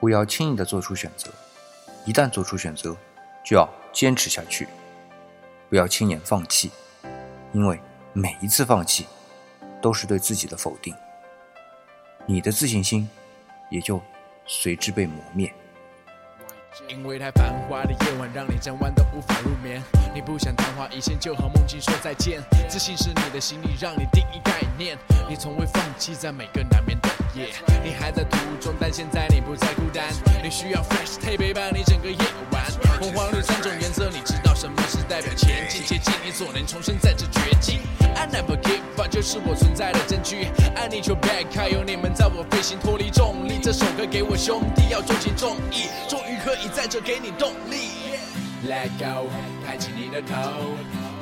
不要轻易的做出选择，一旦做出选择，就要坚持下去，不要轻言放弃，因为每一次放弃都是对自己的否定，你的自信心也就随之被磨灭。因为太繁华的夜晚，让你整晚都无法入眠。你不想昙花一现，就和梦境说再见。自信是你的行李，让你定义概念。你从未放弃，在每个难眠的你还在途中，但现在你不再孤单。你需要 fresh tape 陪伴你整个夜晚。红黄绿三种颜色，你知道什么是代表前进？接近你所能重生在这绝境。I never give up，就是我存在的证据。I need your back，还有你们在我飞行脱离重力。这首歌给我兄弟，要重情重义，终于可以在这给你动力。Let go，抬起你的头，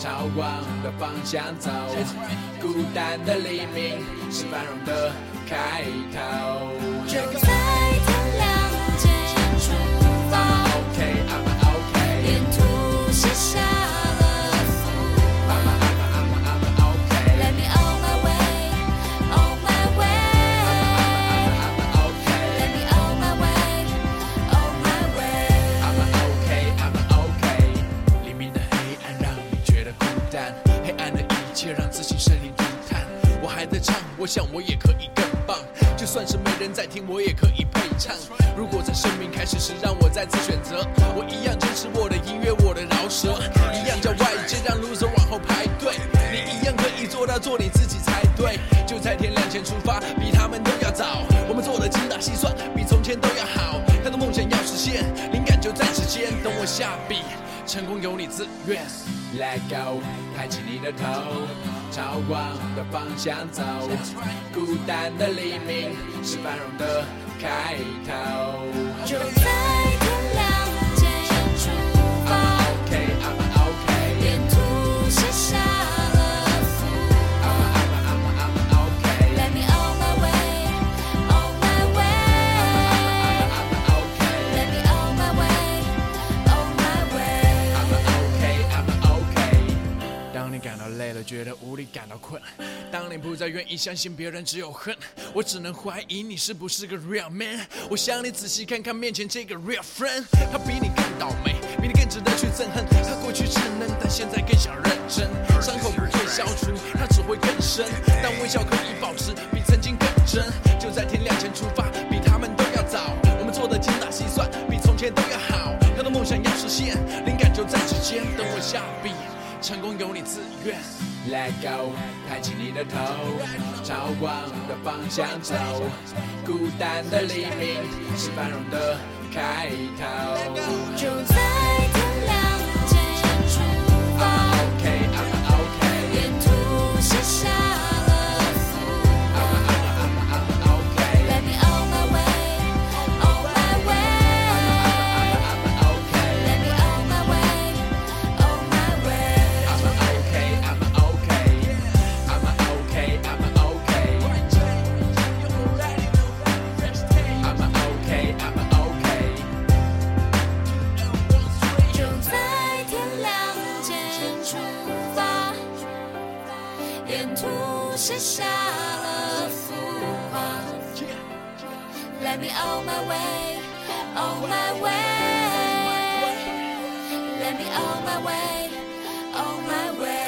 朝往的方向走。孤单的黎明是繁荣的开头。我想我也可以更棒。就算是没人在听，我也可以配唱。如果在生命开始时让我再次选择，我一样坚持我的音乐，我的饶舌，一样叫外界让 loser 往后排队。你一样可以做到做你自己才对。就在天亮前出发，比他们都要早。我们做的精打细算，比从前都要好。太多梦想要实现，灵感就在指尖。等我下笔，成功有你自愿。Let go，抬起你的头，朝光的方向走。孤单的黎明是繁荣的开头。无力，感到困，当你不再愿意相信别人只有恨，我只能怀疑你是不是个 real man。我想你仔细看看面前这个 real friend，他比你更倒霉，比你更值得去憎恨。他过去稚嫩，但现在更想认真。伤口不会消除，它只会更深，但微笑可以保持比曾经更真。就在天亮前出发，比他们都要早。我们做的精打细算，比从前都要好。他的梦想要实现，灵感就在指尖。等我下笔，成功由你自愿。Let go，抬起你的头，朝光的方向走。孤单的黎明是繁荣的开头。就在沿途写下了符号。Let me on my way, on my way. Let me on my way, on my way.